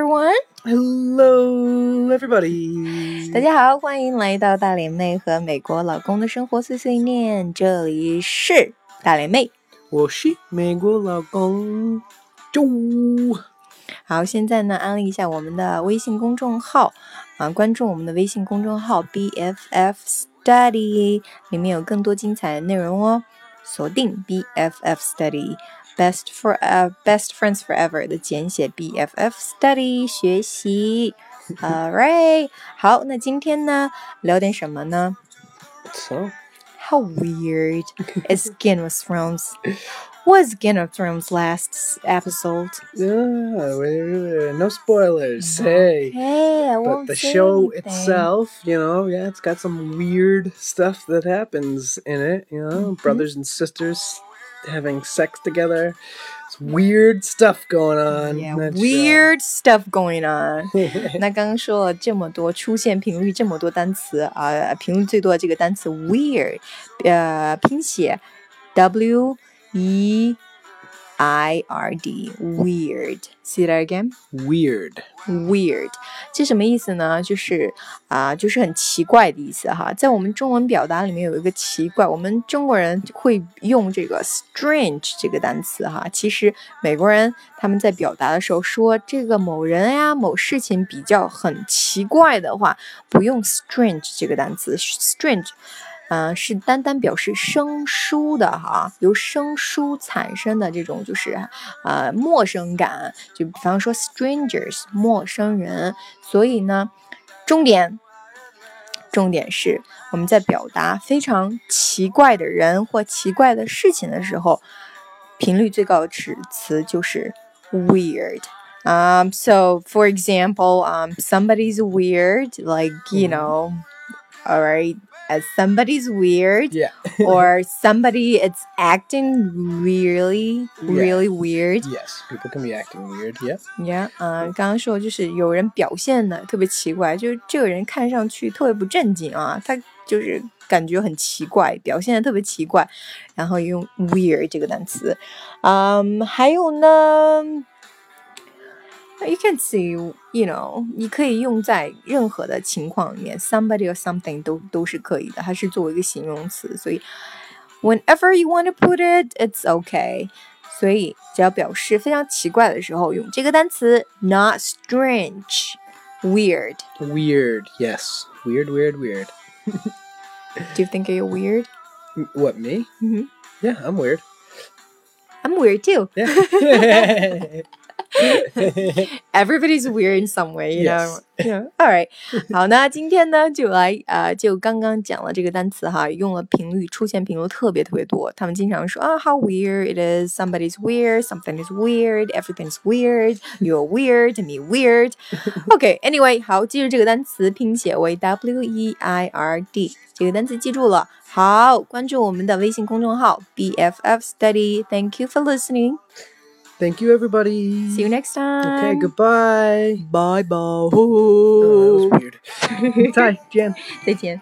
Hello, everybody！大家好，欢迎来到大脸妹和美国老公的生活碎碎念。这里是大脸妹，我是美国老公周。好，现在呢，安利一下我们的微信公众号啊，关注我们的微信公众号 BFF Study，里面有更多精彩的内容哦。锁定 BFF Study。Best for uh, best friends forever 的简写 BFF study 学习。All right，好，那今天呢聊点什么呢？So how weird is Game of Thrones? Was Game of Thrones last episode? Yeah, no spoilers. Hey, hey, I but the show itself, you know, yeah, it's got some weird stuff that happens in it. You know, mm -hmm. brothers and sisters having sex together. It's weird stuff going on. Yeah, weird stuff going on. 那刚刚说了这么多，出现频率这么多单词啊，频率最多的这个单词 weird，呃，拼写 W E。 I R D weird. See that again? Weird. Weird. 这什么意思呢？就是啊，就是很奇怪的意思哈。在我们中文表达里面有一个奇怪，我们中国人会用这个 strange 这个单词哈。其实美国人他们在表达的时候说这个某人呀、某事情比较很奇怪的话，不用 strange 这个单词。strange 嗯，是单单表示生疏的哈，由生疏产生的这种就是呃陌生感，就比方说 strangers 陌生人。所以呢，重点重点是我们在表达非常奇怪的人或奇怪的事情的时候，频率最高的词词就是 weird。Um, so for example, um, somebody's weird, like you know, all right as somebody's weird yeah or somebody it's acting really really yeah. weird yes people can be acting weird yeah yeah 嗯、uh,，刚刚说就是有人表现的特别奇怪，就是这个人看上去特别不正经啊，他就是感觉很奇怪，表现的特别奇怪，然后用 weird 这个单词，嗯、um,，还有呢。 you can see, you know，你可以用在任何的情况里面，somebody or something 都都是可以的，它是作为一个形容词，所以 whenever you want to put it, it's okay。所以只要表示非常奇怪的时候，用这个单词，not strange, weird. Weird, yes, weird, weird, weird. Do you think you're weird? What me? Mm-hmm. Yeah, I'm weird. I'm weird too. Yeah. Everybody's weird in some way, you know. Yeah. All right. 好，那今天呢，就来啊，就刚刚讲了这个单词哈，用了频率，出现频率特别特别多。他们经常说啊，how weird it is, somebody's weird, something is weird, everything's weird, you're weird, me weird. OK, anyway，好，记住这个单词拼写为 W E I R D，这个单词记住了。好，关注我们的微信公众号 BFF Study. Thank you for listening. Thank you, everybody. See you next time. Okay, goodbye. Bye bye. Oh, that was weird. Bye, Jan. 再见。